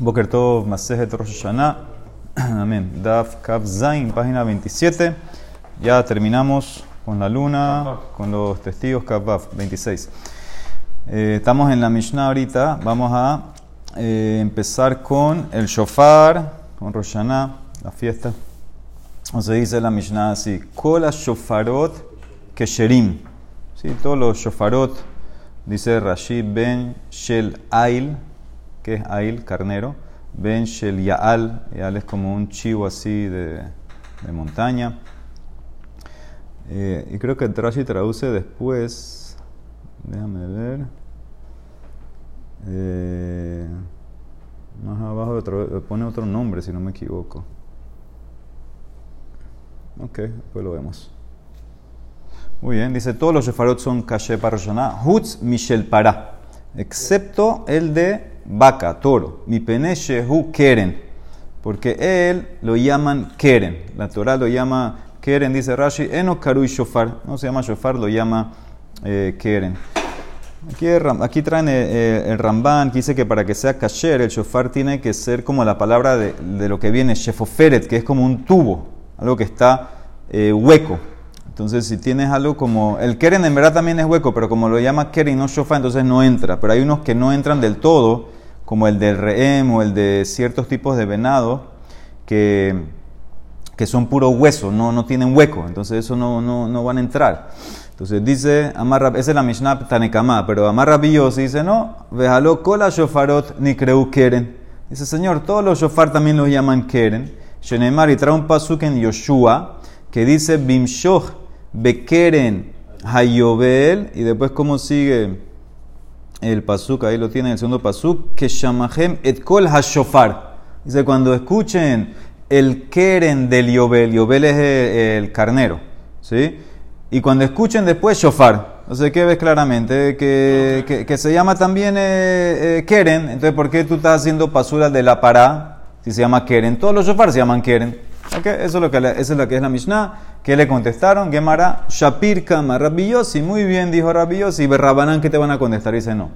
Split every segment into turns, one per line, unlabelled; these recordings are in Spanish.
Boker Tov, Masejet Rosh Hashanah. Amén. Daf Kav Zain, página 27. Ya terminamos con la luna, con los testigos Kav 26. Eh, estamos en la Mishnah ahorita. Vamos a eh, empezar con el shofar, con Rosh Hashanah, la fiesta. O se dice la Mishnah así: Kola shofarot kesherim. Sí, todos los shofarot, dice Rashid ben Shel Ail que es Ail, carnero. Ben Shel Yaal, Yaal es como un chivo así de, de montaña. Eh, y creo que Rashi traduce después, déjame ver, eh, más abajo pone otro nombre si no me equivoco. Ok, después lo vemos. Muy bien, dice, todos los shefarot son caché para Hutz Michel Pará, excepto el de vaca, toro. Mi hu keren. Porque él lo llaman keren. La Torah lo llama keren, dice Rashi. Eno karui shofar. No se llama shofar, lo llama eh, keren. Aquí, aquí traen eh, eh, el Ramban dice que para que sea kasher, el shofar tiene que ser como la palabra de, de lo que viene, shefoferet, que es como un tubo, algo que está hueco. Entonces, si tienes algo como. El keren en verdad también es hueco, pero como lo llama keren y no shofar, entonces no entra. Pero hay unos que no entran del todo como el del rehem o el de ciertos tipos de venado, que, que son puro hueso, no, no tienen hueco, entonces eso no, no, no van a entrar. Entonces dice, Amarra, esa es la Mishnah Tanekama, pero Amarra Billos dice, no, vejalo kola shofarot ni creu keren. Dice, Señor, todos los shofar también los llaman keren. Shenemar y trae un pasuk en Yoshua que dice, bimshoch bekeren hayobel, y después cómo sigue el pasuk, ahí lo tienen, el segundo pasuk, que shamahem et kol hashofar. Dice, cuando escuchen el keren del yobel, yobel es el, carnero, ¿sí? Y cuando escuchen después shofar, no sé qué ves claramente, que, que, se llama también eh, eh, keren, entonces ¿por qué tú estás haciendo pasura de la pará si se llama keren? Todos los shofar se llaman keren. Okay, eso, es lo que, eso es lo que es la Mishnah. que le contestaron? Gemara, Shapir Kama, Rabbi Muy bien, dijo Rabbi Yossi. Berrabanán, ¿qué te van a contestar? Dice no.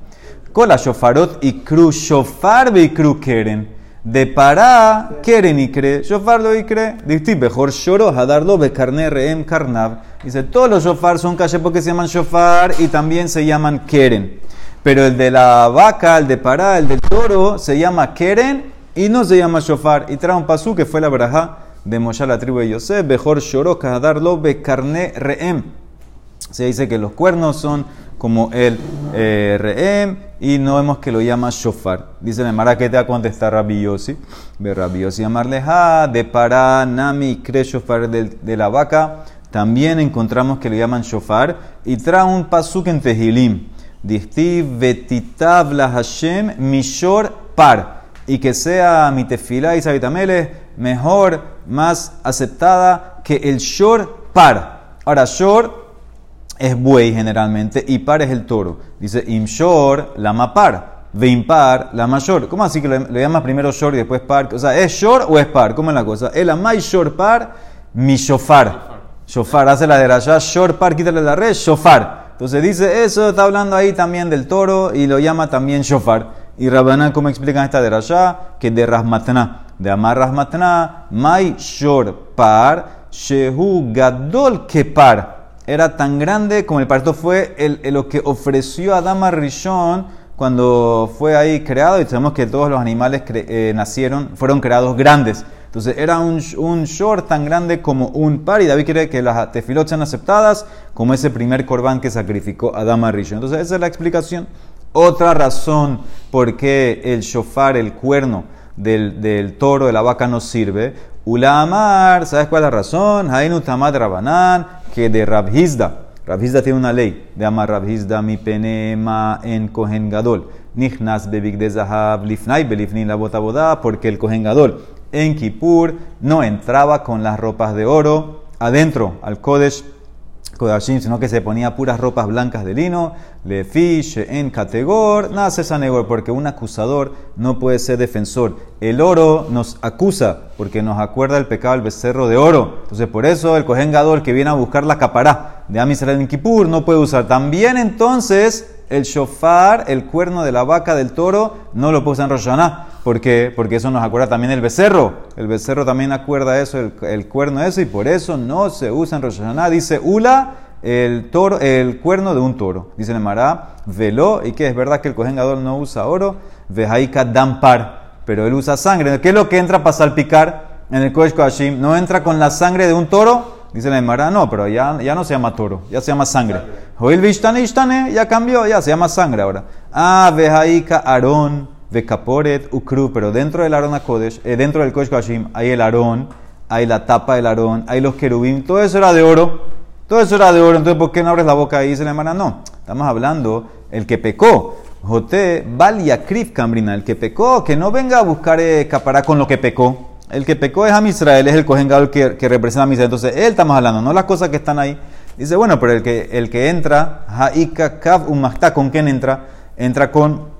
Kola Shofarot y Kru, Shofar y Kru Keren. De para, Keren y Kre. Shofar lo y Kre. Dice, mejor Shoro, Hadarlo, Bekarne, Reem, Karnav. Dice, todos los Shofar son calle porque se llaman Shofar y también se llaman Keren. Pero el de la vaca, el de para, el del toro, se llama Keren y no se llama Shofar. Y trae un pasú que fue la braja de Moshe la tribu de Yosef, mejor Shoroka, darlo carne reem. Se dice que los cuernos son como el eh, reem y no vemos que lo llama shofar. Dice el Mara que te va a contestar Rabbi Yossi. Ve Rabbi Yossi llamarle ha de para nami cre shofar de, la vaca. También encontramos que lo llaman shofar y trae un pasuk en Tehilim. Distiv vetitav la Hashem mishor par. Y que sea mi tefila y sabitamele mejor, más aceptada que el shor par. Ahora, shor es buey generalmente y par es el toro. Dice im shor, la par. Ve impar, la mayor. ¿Cómo así que lo, llamas primero shor y después par? O sea, ¿es shor o es par? ¿Cómo es la cosa? El amay shor par, mi shofar. Shofar, hace la de allá, shor par, quítale la red, shofar. Entonces dice eso, está hablando ahí también del toro y lo llama también shofar. Y Rabbanán, ¿cómo explican esta de allá? Que de rasmatna de Amar Rahmatna, Mai Shor Par, Shehu Gadol Kepar. Era tan grande como el parto fue el, lo que ofreció Adama Rishon cuando fue ahí creado. Y sabemos que todos los animales eh, nacieron, fueron creados grandes. Entonces era un, un short tan grande como un par. Y David quiere que las tefilot sean aceptadas como ese primer corbán que sacrificó Adama Rishon. Entonces esa es la explicación. Otra razón por qué el shofar, el cuerno, del, toro, de la vaca no sirve. Ulamar, ¿sabes cuál es la razón? Hainu tamad rabanán, que de Rabhizda. Rabhizda tiene una ley de amar Rabhizda mi penema en Kohen Gadol. Nichnas bebig de zahab lifnai belifnin la boda porque el Kohen Gadol en Kippur no entraba con las ropas de oro adentro al Kodesh Kodashim, sino que se ponía puras ropas blancas de lino, le fiche en categor, nace sanegor, porque un acusador no puede ser defensor. El oro nos acusa, porque nos acuerda el pecado del becerro de oro. Entonces, por eso el cojengador que viene a buscar la capará de Amisrael en Kippur no puede usar. También entonces el shofar, el cuerno de la vaca del toro, no lo puede usar en Roshaná ¿Por qué? Porque eso nos acuerda también el becerro. El becerro también acuerda eso, el, el cuerno eso, y por eso no se usa en Rosh Hashanah. Dice Ula, el, toro, el cuerno de un toro. Dice el Mará, veló, y que es verdad que el Kohen no usa oro, vejaika dampar, pero él usa sangre. ¿Qué es lo que entra para salpicar en el Kodesh Hashim? ¿No entra con la sangre de un toro? Dice la Emara, no, pero ya, ya no se llama toro, ya se llama sangre. Joil Vishtane Ishtane, ya cambió, ya se llama sangre ahora. Ah, vejaika Aarón, Vekaporet, Ukru, pero dentro del Aarón Kodesh, eh, dentro del Kodesh Hashim, hay el Aarón, hay la tapa del Aarón, hay los querubim, todo eso era de oro. Todo eso era de oro, entonces ¿por qué no abres la boca ahí? Dice la hermana, no, estamos hablando el que pecó. Joté, Valia Krif Cambrina, el que pecó, que no venga a buscar eh, con lo que pecó. El que pecó es a Israel, es el Cohen que, que, representa a Israel. Entonces, él estamos hablando, no las cosas que están ahí. Dice, bueno, pero el que, el que entra, Haika Kav Umachta, ¿con quién entra? Entra con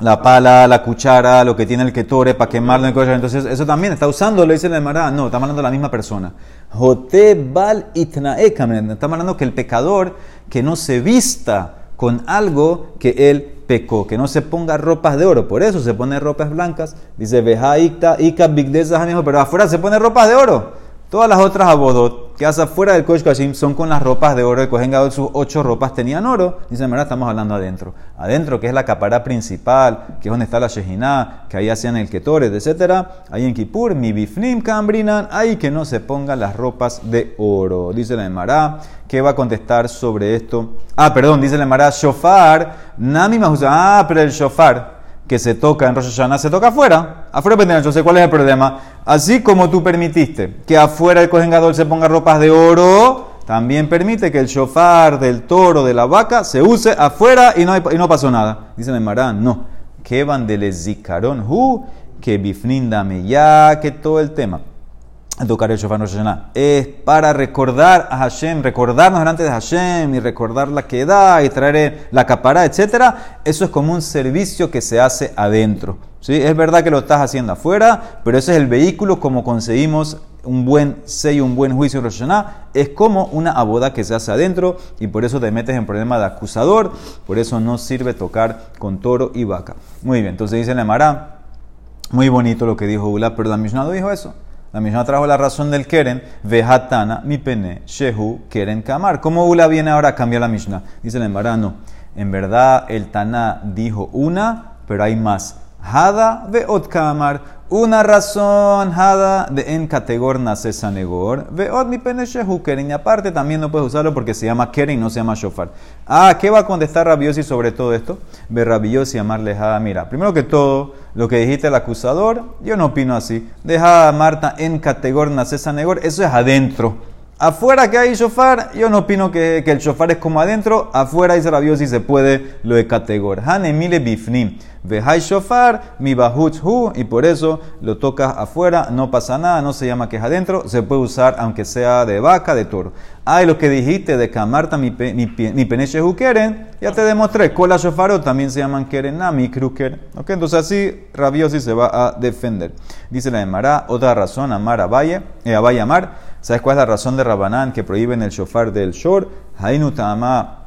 la pala, la cuchara, lo que tiene el ketore para quemarlo en el Entonces, eso también está usando, le dice la Emara. No, estamos hablando la misma persona. Jote bal Estamos hablando que el pecador que no se vista con algo que él pecó, que no se ponga ropas de oro. Por eso se pone ropas blancas. Dice, veja ika, ika pero afuera se pone ropas de oro. Todas las otras abodot que hace afuera del Kosh Kashim son con las ropas de oro. El Kohen Gadol, sus ocho ropas tenían oro. Dice, mira, estamos hablando adentro. Adentro, que es la capara principal, que es donde está la Shejiná, que ahí hacían el Ketores, etc. Ahí en Kippur, mi bifnim cambrinan, ahí que no se pongan las ropas de oro. Dice la Emara, ¿qué va a contestar sobre esto? Ah, perdón, dice la Emara, shofar, nami Ah, pero el shofar que se toca en Rosh se toca afuera. Afuera yo sé cuál es el problema. Así como tú permitiste que afuera el cojengador se ponga ropas de oro, también permite que el shofar del toro, de la vaca, se use afuera y no, y no pasó nada. Dicen en Marán, no. Que van de que bifnindame ya, que todo el tema tocar el shofar Es para recordar a Hashem, recordarnos delante de Hashem y recordar la que da y traer la capara, etc. Eso es como un servicio que se hace adentro. ¿sí? Es verdad que lo estás haciendo afuera, pero ese es el vehículo como conseguimos un buen sello, un buen juicio en Es como una aboda que se hace adentro y por eso te metes en problema de acusador. Por eso no sirve tocar con toro y vaca. Muy bien, entonces dice la muy bonito lo que dijo Ula, pero la Mishnah dijo eso. La misma trajo la razón del Keren, Vehatana, mi pene, Shehu, Keren Kamar. ¿Cómo Ula viene ahora a cambiar la Mishnah? Dice el embarano, en verdad el Tana dijo una, pero hay más. Hada veot kamar. Una razón, Hada de en categor nace sanegor. Veot mi pene shehu keren. Y aparte también no puedes usarlo porque se llama keren, no se llama shofar. Ah, ¿qué va a contestar Rabiosi sobre todo esto? Ve Rabiosi amarle Hada. Mira, primero que todo, lo que dijiste el acusador, yo no opino así. Deja a Marta en categor nace sanegor. Eso es adentro. Afuera que hay shofar, yo no opino que, que el shofar es como adentro. Afuera dice Rabiosi se puede lo de categor. Han emile bifnim. Vehai shofar, mi bahut hu, y por eso lo tocas afuera, no pasa nada, no se llama que es adentro, se puede usar aunque sea de vaca, de toro. Ah, lo que dijiste de camarta mi, mi, mi peneche hu keren, ya te demostré, cola shofarot también se llaman keren mi kruker. Ok, entonces así rabiosi se va a defender. Dice la de Mará, otra razón, amar a Valle, eh, a Valle amar. ¿Sabes cuál es la razón de Rabanán que prohíben el shofar del shor? Hainu ta'ama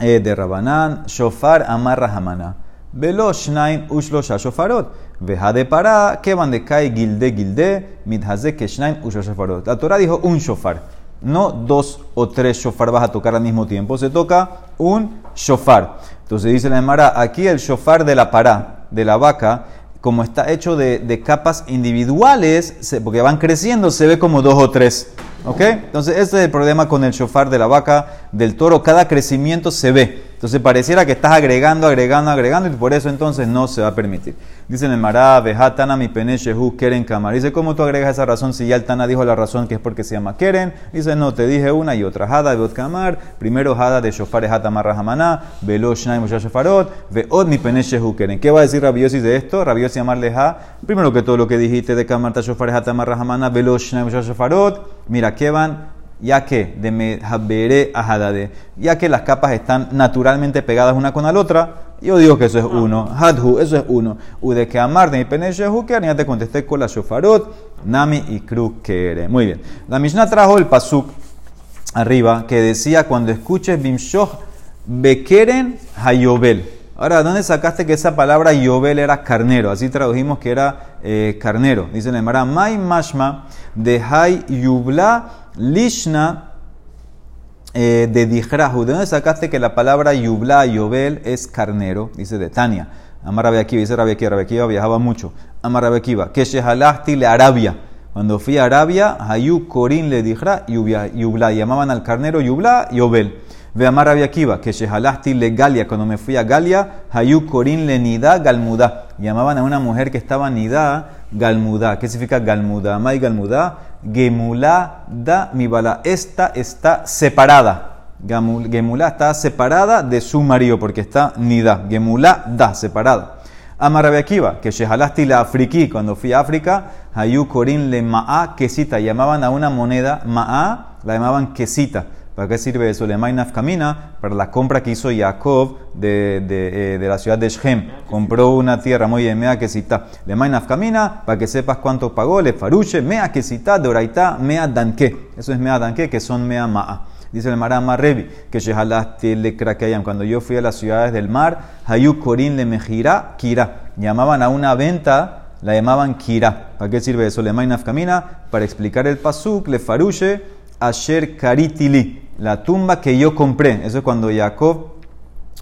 eh, de Rabanán, shofar amarra hamana. Velo shnaim ushlosha shofarot. Veja de para, que van de kai gilde gilde, mithaze que shnaim ushlosha shofarot. La Torah dijo un shofar. No dos o tres shofar vas a tocar al mismo tiempo. Se toca un shofar. Entonces dice la Emara, aquí el shofar de la para, de la vaca, como está hecho de, capas individuales, porque van creciendo, se ve como dos o tres. ¿Ok? Entonces, este es el problema con el shofar de la vaca, del toro. Cada crecimiento se ve. Entonces pareciera que estás agregando, agregando, agregando y por eso entonces no se va a permitir. Dice en el Mará, Tana mi pene shehu keren kamar. Dice, ¿cómo tú agregas esa razón si ya el Tana dijo la razón que es porque se llama keren? Dice, no, te dije una y otra. Hada de kamar. Primero Hada de shofar hatamar rahamana. Velo shnai mosha shofarot. Veot mi pene shehu keren. ¿Qué va a decir Rabiosi de esto? Rabiosi llamarle ha. Primero que todo lo que dijiste de kamar ta shofar hatamar rahamana. Velo shnai mosha shofarot. Mira, ¿qué van? Ya que de Mehabere Ahadade, ya que las capas están naturalmente pegadas una con la otra, yo digo que eso es uno. Hadhu, eso es uno. U de que amar de mi peneshehu ya te contesté con la shofarot, nami y kru kere. Muy bien. La Mishnah trajo el pasuk arriba que decía cuando escuches bimshoch bekeren hayobel. Ahora, ¿dónde sacaste que esa palabra Yobel era carnero? Así tradujimos que era eh, carnero. Dice la Emara, Mai Mashma de Hay Yubla Lishna eh, de Dijrahu. ¿De dónde sacaste que la palabra Yubla, Yobel es carnero? Dice de Tania. Amar dice Rabbi Akiva, viajaba mucho. Amar Akiva, que Shehalachti le Arabia. Cuando fui a Arabia, Hayu Korin le dijra Yubla. Llamaban al carnero Yubla y Obel. Ve Amar Rabbi que Shehalachti le Galia. Cuando me fui a Galia, Hayu Korin le Nida Galmuda. Llamaban a una mujer que estaba Nida Galmuda. ¿Qué significa Galmuda? May Galmuda. Gemula da mibala. Esta está separada. Gemula está separada de su marido porque está Nida. Gemula da, separada. Amar Akiva, que Shehalasti la Afriki, cuando fui a África, Hayu Korin le Ma'a quesita, llamaban a una moneda Ma'a, la llamaban quesita. ¿Para qué sirve eso? Le Camina, para la compra que hizo Jacob de, de, eh, de, la ciudad de Shem. Compró una tierra muy bien, mea quesita. Le Camina, para que sepas cuánto pagó. Le Faruche, mea quesita, de oraita, mea danque. Eso es mea danque, que son mea ma'a. Dice el Marama Revi, que Shehalaste le Krakayam. Cuando yo fui a las ciudades del mar, Hayu Korin le Mejira Kira. Llamaban a una venta, la llamaban Kira. ¿Para qué sirve eso? Le Camina, para explicar el pasuk, le Faruche, Asher Karitili. La tumba que yo compré. Eso es cuando Jacob,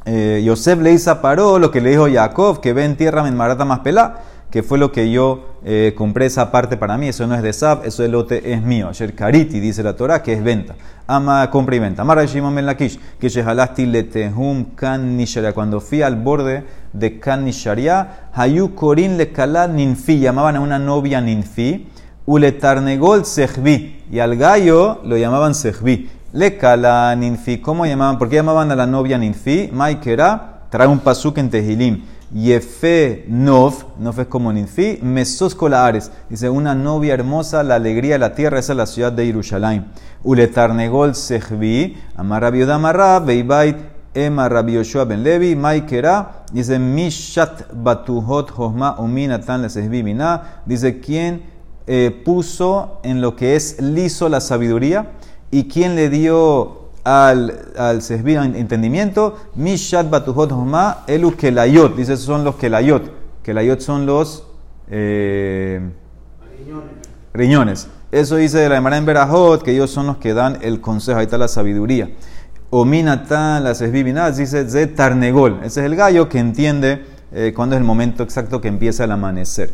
eh, Yosef le hizo paró lo que le dijo Jacob, que ve en tierra en marata más pelá que fue lo que yo eh, compré esa parte para mí, eso no es de Sab, eso el lote es mío. Ayer Kariti dice la Torah que es venta. Ama, compra y venta. Amara Shimon Ben Lakish, que Shehalasti letehum kan nisharia. Cuando fui al borde de kan nisharia, Hayu Korin le ninfi, llamaban a una novia ninfi, uletarnegol sehvi, y al gallo lo llamaban sehvi. Le kala ninfi, ¿cómo llamaban? ¿Por qué llamaban a la novia ninfi? Maikera, trae un pasuk en Tehilim. Yefe Nov, Nov es como Ninfi, Mesos Ares, dice una novia hermosa, la alegría de la tierra, esa es la ciudad de Jerusalén. Uletarnegol Sehvi, Amarra, Beibait, Emma Rabbi Yoshua Ben Levi, Maikera, dice Mishat Batuhot Hosma Uminatan Le Mina, dice quién eh, puso en lo que es liso la sabiduría y quién le dio al, al entendimiento, Mishat Batuhot Homa, Elu Kelayot, dice, son los Kelayot. Kelayot son los eh, riñones. Eso dice la Emara en Berajot, que ellos son los que dan el consejo, ahí está la sabiduría. Ominatan, las esbibinas, dice de Tarnegol. Ese es el gallo que entiende eh, cuándo es el momento exacto que empieza el amanecer.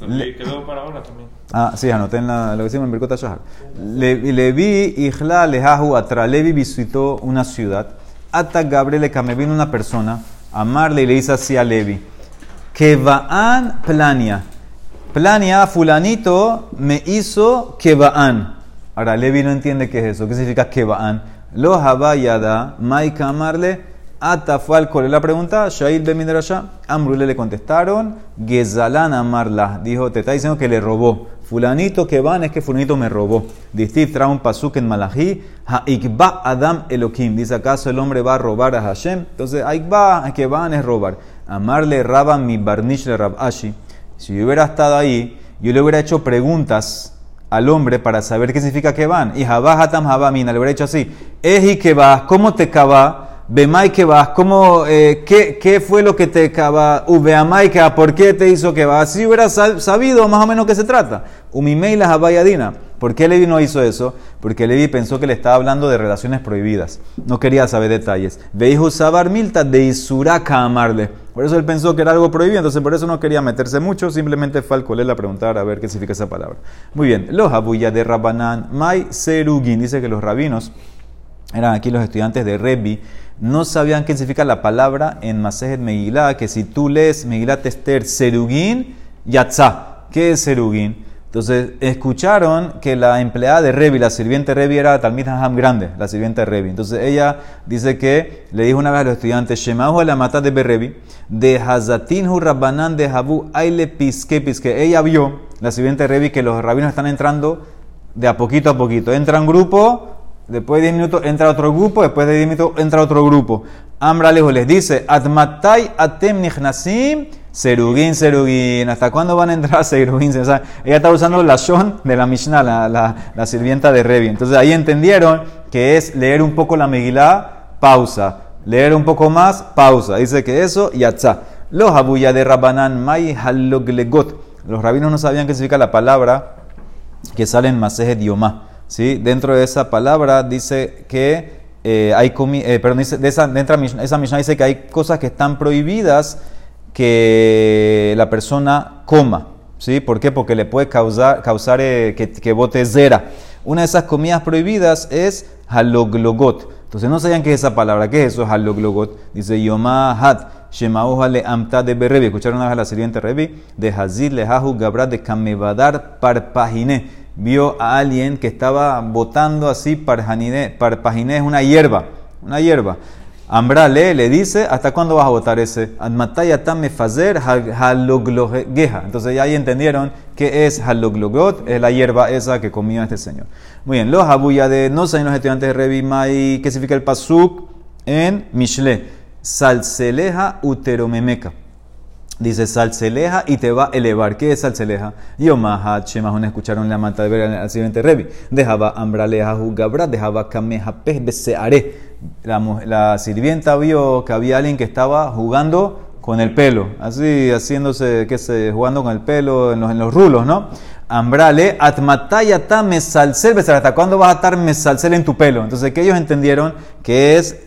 Le, quedó para ahora también.
Ah, sí, anoté en la, lo que decimos en Birkota Shahar. Levi, Ijla, Lehahu, Atra. Levi visitó una ciudad. Ata Gabriel me vino una persona, amarle y le dice así a Levi: Kevaan plania. Plania, fulanito, me hizo Kevaan. Ahora, Levi no entiende qué es eso. ¿Qué significa Kevaan? Lo Habayada, Maika amarle Ata fue al la pregunta, Shail de Midrasha, Amrule le contestaron, Gezalan amarla, dijo, te está diciendo que le robó. Fulanito que van es que fulanito me robó. Distif un pasuk en Malachi, Ha'ikba Adam Elohim. Dice, ¿acaso el hombre va a robar a Hashem? Entonces, Ha'ikba que van es robar. Amarle Rabba mi barnish le Rabashi. Si yo hubiera estado ahí, yo le hubiera hecho preguntas al hombre para saber qué significa que van. Y Jabá Hatam Jabá Mina, le hubiera hecho así. Eji que va, ¿cómo te cava? Bemai que vas, ¿cómo, eh, qué, qué, fue lo que te cava? Ubeamai que ¿por qué te hizo que va? Si hubieras sabido más o menos qué se trata. Umimei la Habayadina. ¿Por qué Levi no hizo eso? Porque Levi pensó que le estaba hablando de relaciones prohibidas. No quería saber detalles. Veihu Sabar Milta de Isuraka amarle. Por eso él pensó que era algo prohibido, entonces por eso no quería meterse mucho. Simplemente fue al a preguntar a ver qué significa esa palabra. Muy bien. Los Abuya de Rabanan, Mai Serugin. Dice que los rabinos eran aquí los estudiantes de Rebbi no sabían qué significa la palabra en Masejet Megillah, que si tú lees Megilat Esther Serugin, Yatzá. ¿Qué es Serugin? Entonces, escucharon que la empleada de Revi, la sirviente Revi, era Talmid Ham grande, la sirviente Revi. Entonces, ella dice que le dijo una vez a los estudiantes, Shemahu la mata de Berevi, de Hazatin Hu Rabbanan de Habu Aile Piske Piske. Ella vio, la sirviente Revi, que los rabinos están entrando de a poquito a poquito. Entra un grupo, Después de 10 minutos entra otro grupo, después de 10 minutos entra otro grupo. Amra les dice, Atmatai atem nichnasim, serugin, serugin. ¿Hasta cuándo van a entrar serugin? O ella está usando la shon de la Mishnah, la, la, sirvienta de Revi. Entonces ahí entendieron que es leer un poco la Megillah, pausa, Leer un poco más, pausa. Dice que eso, yatzá. Los abuya de Rabanán, mai haloglegot. Los rabinos no sabían qué significa la palabra que sale en Maseje Diomá. ¿Sí? Dentro de esa palabra dice que eh, hay eh, perdón, dice, de esa, dentro de esa Mishnah dice que hay cosas que están prohibidas que la persona coma. ¿sí? ¿Por qué? Porque le puede causar, causar eh, que, que bote zera. Una de esas comidas prohibidas es haloglogot. Entonces no sabían qué es esa palabra. ¿Qué es eso? Haloglogot. Dice Yomá hat. Shemauhale amta de Berebi. Escucharon una vez la siguiente Rebi. De Hazid lehahu gabra de Kamevadar parpaginé. Vio a alguien que estaba botando así parpaginé. es una hierba. Una hierba. Ambrale le dice, ¿hasta cuándo vas a votar ese? me fazer haloglogeja. Entonces ya ahí entendieron que es haloglogot, es la hierba esa que comía este señor. Muy bien, los abuya de no saben los estudiantes de Revi Mai, ¿qué significa el pasuk en Mishle? Salseleja uteromemeca. Dice salseleja y te va a elevar. ¿Qué es salseleja? Yomaha, Shemahun escucharon la manta de ver al siguiente Revi. Dejaba ambraleja jugabra, dejaba kameja pez beseare la, sirvienta vio que había alguien que estaba jugando con el pelo, así haciéndose, qué sé, jugando con el pelo en los, en los rulos, ¿no? Ambrale, atmatayata mesalcel, ¿hasta cuándo vas a estar mesalcel en tu pelo? Entonces, que ellos entendieron que es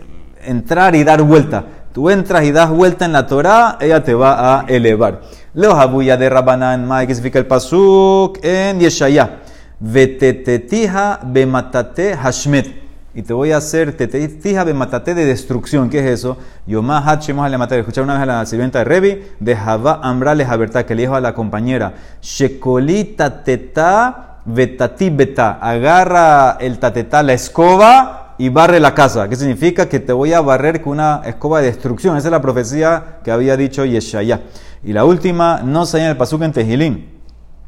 entrar y dar vuelta. Tú entras y das vuelta en la Torah, ella te va a elevar. Los abuya de Rabanán, que significa el pasuk en Yeshaya. Vetetetija bematate hashmet y te voy a hacer tetija de matate de destrucción. ¿Qué es eso? Yomá hachemos le matar. Escuchar una vez a la sirvienta de Revi, de Javá Jabertá, que le dijo a la compañera, Shekolita teta vetati beta. Agarra el tatetá, la escoba, y barre la casa. ¿Qué significa? Que te voy a barrer con una escoba de destrucción. Esa es la profecía que había dicho Yeshaya. Y la última, no se en el pasuk en Tejilín.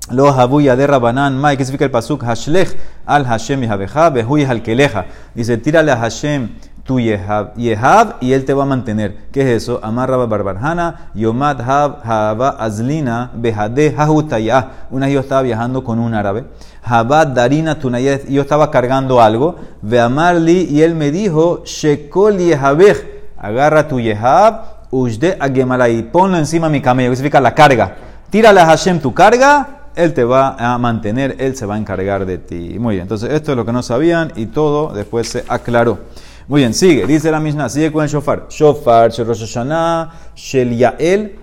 Los abuya de Rabanán, Mai, ¿qué significa el pasuk? Hashlech al Hashem Yehabeja, Behuy al Keleja. Dice, tírale a Hashem tu Yehab, y él te va a mantener. ¿Qué es eso? Amarra Barbarjana, Yomad Hab, Haba Azlina, Behade Hahutaya. Una vez yo estaba viajando con un árabe. Habad Darina Tunayet, yo estaba cargando algo. Ve Amarli, y él me dijo, Shekol Yehabej, agarra tu Yehab, Ujde Agemalai, ponlo encima mi camello, que significa la carga. Tírale a Hashem tu carga él te va a mantener, Él se va a encargar de ti. Muy bien, entonces esto es lo que no sabían y todo después se aclaró. Muy bien, sigue, dice la Mishnah, sigue con el shofar. Shofar, Shel Rosh Hashanah, Shel Yael,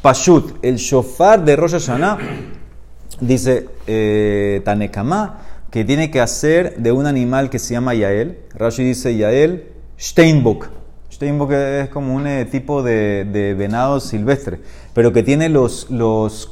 Pashut. El shofar de Rosh Hashanah, dice eh, Tanekama, que tiene que hacer de un animal que se llama Yael. Rashi dice Yael, Steinbock. Steinbock es como un eh, tipo de, venado silvestre, pero que tiene los,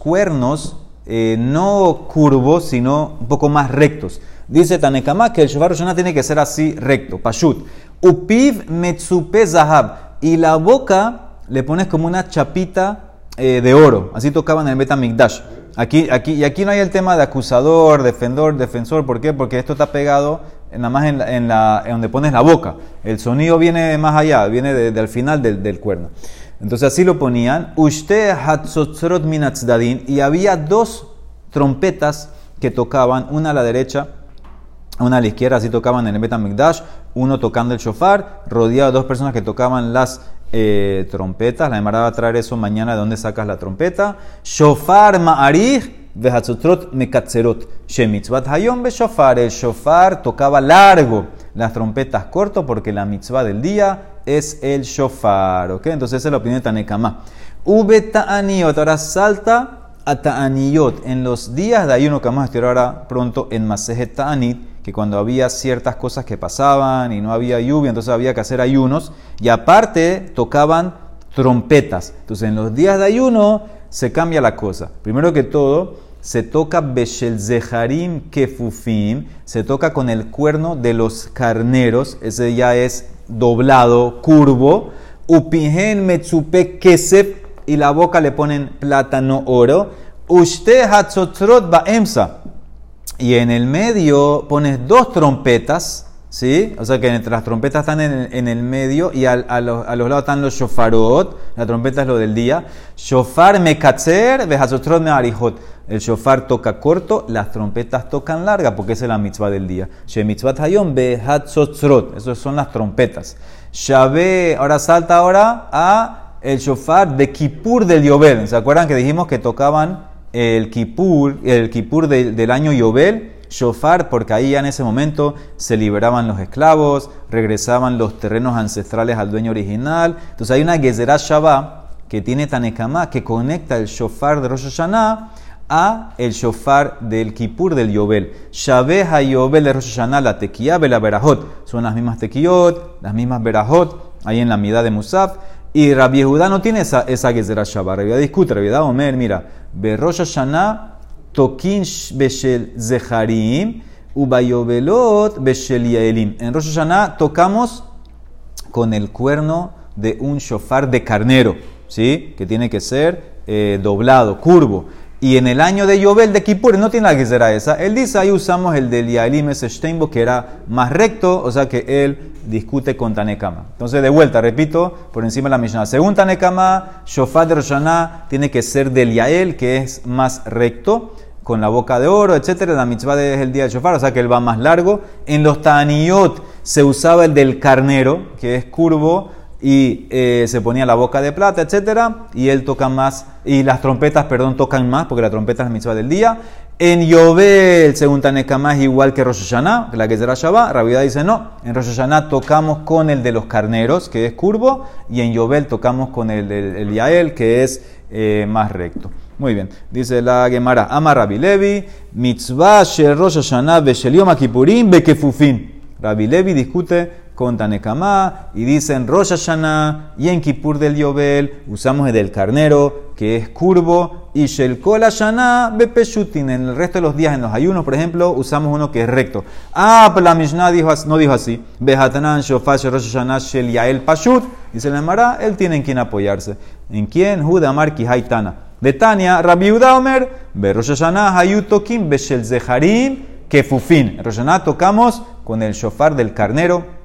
cuernos eh, no curvos, sino un poco más rectos. Dice Tanekama que el shofar Roshana tiene que ser así recto, pashut. Upiv metzupe zahab. Y la boca le pones como una chapita eh, de oro. Así tocaban en el Betamikdash. Aquí, aquí, y aquí no hay el tema de acusador, defensor, defensor. ¿Por qué? Porque esto está pegado nada más en, la, donde pones la boca. El sonido viene más allá, viene del final del, del cuerno. Entonces así lo ponían. Ushte hatzotzrot minatzdadin. Y había dos trompetas que tocaban, una a la derecha, una a la izquierda, así tocaban en el Betamikdash, uno tocando el shofar, rodeado de dos personas que tocaban las eh, trompetas. La Emara va a traer eso mañana de dónde sacas la trompeta. Shofar ma'arich vehatzotrot mekatzerot. Shemitzvat hayom shofar. El shofar tocaba largo, las trompetas corto porque la mitzvah del día es el shofar. ¿ok? Entonces esa es la opinión de Tanekama. Ube ta'aniot. Ahora salta En los días de ayuno que vamos a estudiar ahora pronto en Masejet Ta'anit, que cuando había ciertas cosas que pasaban y no había lluvia, entonces había que hacer ayunos. Y aparte tocaban trompetas. Entonces en los días de ayuno se cambia la cosa. Primero que todo, se toca Beshel Zeharim Kefufim, se toca con el cuerno de los carneros, ese ya es doblado, curvo. Upihen Metzupe Kesef, y la boca le ponen plátano oro. Usted hatzotrot baemsa. Y en el medio pones dos trompetas, ¿sí? O sea que entre las trompetas están en, el medio y a, los, lados están los shofarot. La trompeta es lo del día. Shofar mekatzer, behatzotrot me'arihot. El shofar toca corto, las trompetas tocan larga, porque es la mitzvah del día. She mitzvah hayom. Esas son las trompetas. Shabé, ahora salta ahora a el shofar de Kippur del Yobel. ¿Se acuerdan que dijimos que tocaban el Kippur, el Kippur del, año Yobel? Shofar, porque ahí ya en ese momento se liberaban los esclavos, regresaban los terrenos ancestrales al dueño original. Entonces hay una Gezerah Shabbat que tiene Tanekama que conecta el shofar de Rosh Hashanah a el shofar del Kippur del Yobel. Shabeh Yobel de Rosh Hashanah, la tequía la berajot. Son las mismas tequiot, las mismas berajot, ahí en la mitad de Musaf. Y Rabbi Judá no tiene esa, esa Gezerah Shabbat. Rabbi discute, Rabbi Omer, mira, Be Rosh Hashanah tokin beshel zeharim beshel yaelim. En Rosh Hashanah tocamos con el cuerno de un shofar de carnero, ¿sí? Que tiene que ser eh, doblado, curvo. Y en el año de Yobel de Kippur no tiene la que esa. Él dice, ahí usamos el del Yaelim Steinbo, que era más recto, o sea que él discute con Tanekama. Entonces, de vuelta, repito, por encima de la Mishnah. Según Tanekama, Shofar de Roshaná tiene que ser del Yael, que es más recto, con la boca de oro, etc. La mitzvah es el día de Shofar, o sea que él va más largo. En los Taniyot se usaba el del carnero, que es curvo, y eh, se ponía la boca de plata, etcétera, y él toca más, y las trompetas, perdón, tocan más, porque la trompeta es la mitzvah del día. En Yobel, según Tanekama, es igual que Rosh Hashanah, la que será Shabbat. Rabida dice no. En Rosh Hashanah tocamos con el de los carneros, que es curvo, y en Yobel tocamos con el, el, Yael, que es eh, más recto. Muy bien, dice la Gemara, Ama Rabbi Levi, mitzvah shel Rosh Hashanah shel Yom. Rabbi Levi discute con Tanekamá y dicen Rosh Hashanah y en Kippur del Yobel usamos el del carnero que es curvo y Shel Kol Hashanah Bepeshutin. En el resto de los días, en los ayunos, por ejemplo, usamos uno que es recto. Ah, pero la Mishnah no dijo así. Behatanan Shofar Rosh Hashanah Shel Yael Pashut. Dice la Mara, él tiene en quien apoyarse. ¿En quién? Judamar Haitana. De Tania, Rabbi Udaomer, Be Rosh Hashanah Hayutokim Beshel Zeharim Kefufin. En Rosh Hashanah tocamos con el shofar del carnero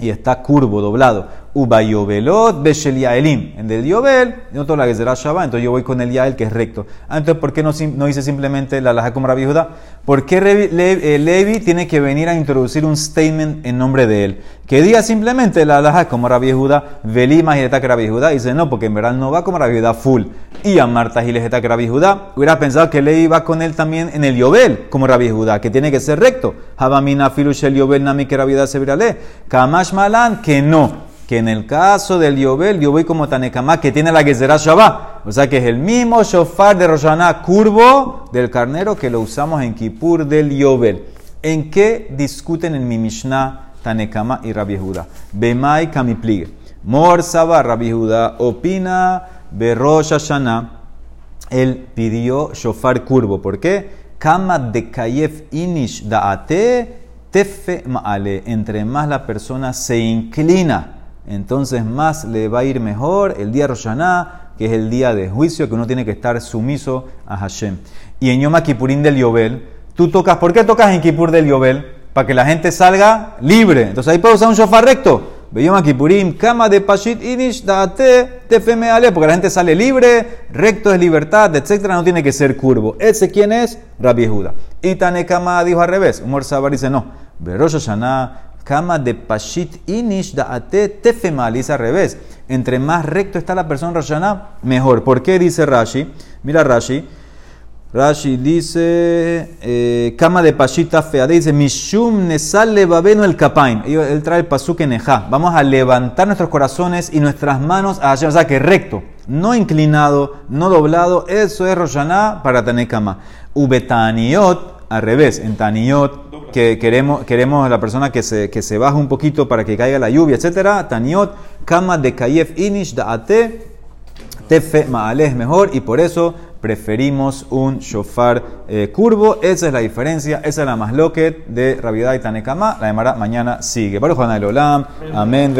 y está curvo, doblado. Ubayobelot beshel yaelim. En del yobel, no toda la que será Shabbat, entonces yo voy con el yael que es recto. Entonces, ¿por qué no, no hice simplemente la laja como Rabbi Judá? ¿Por qué eh, Levi, tiene que venir a introducir un statement en nombre de él? Que diga simplemente la laja como Rabbi Judá, velima y que Rabbi Judá. Dice, no, porque en verdad no va como Rabbi Judá full. Y a Marta que Rabbi Judá. Hubiera pensado que Levi va con él también en el yobel, como Rabbi Judá, que tiene que ser recto. Habamina filushel yobel nami que Rabbi Judá se. Kamash malan, que no que en el caso del Yobel, yo voy como Tanekamá, que tiene la Gezerah Shabbat. O sea que es el mismo shofar de Roshaná curvo del carnero que lo usamos en Kippur del Yobel. ¿En qué discuten en mi Mishnah Tanekama y Rabbi Judá? Bemai Kamiplige. Mor Saba Rabbi Judá opina Berosh Hashanah. Él pidió shofar curvo. ¿Por qué? Kama de Kayef Inish Daate Tefe Maale. Entre más la persona se inclina entonces más le va a ir mejor el día Roshaná, que es el día de juicio, que uno tiene que estar sumiso a Hashem. Y en Yom Kippurín del Yobel, tú tocas, ¿por qué tocas en Kippur del Yobel? Para que la gente salga libre. Entonces ahí puedo usar un shofar recto. Yom Kippurim, kama de Pashit Inish, date, tefeme ale, porque la gente sale libre, recto es libertad, etcétera, no tiene que ser curvo. ¿Ese quién es? Rabbi Yehuda. Y Tanekama dijo al revés. Umar Sabar dice no. Berosh Hashanah, Kama de Pashit Inish Daate Tefemal. Dice al revés. Entre más recto está la persona Rashana, mejor. ¿Por qué dice Rashi? Mira Rashi. Rashi dice, Kama de Pashita fea, dice, Mishum Nesale Babeno el Kapain. Él trae el pasuk en Vamos a levantar nuestros corazones y nuestras manos a Hashem. O sea, que recto, no inclinado, no doblado. Eso es Roshaná para Tanekama. Ubetaniot al revés, en Taniot, que queremos, queremos la persona que se, que se baja un poquito para que caiga la lluvia, etc. Taniot, Kama de Kayef Inish Daate, Tefe Maale es mejor y por eso preferimos un shofar eh, curvo. Esa es la diferencia, esa es la más loquet de Ravidad y Tanekama. La demara mañana sigue. Baruch Olam, amén.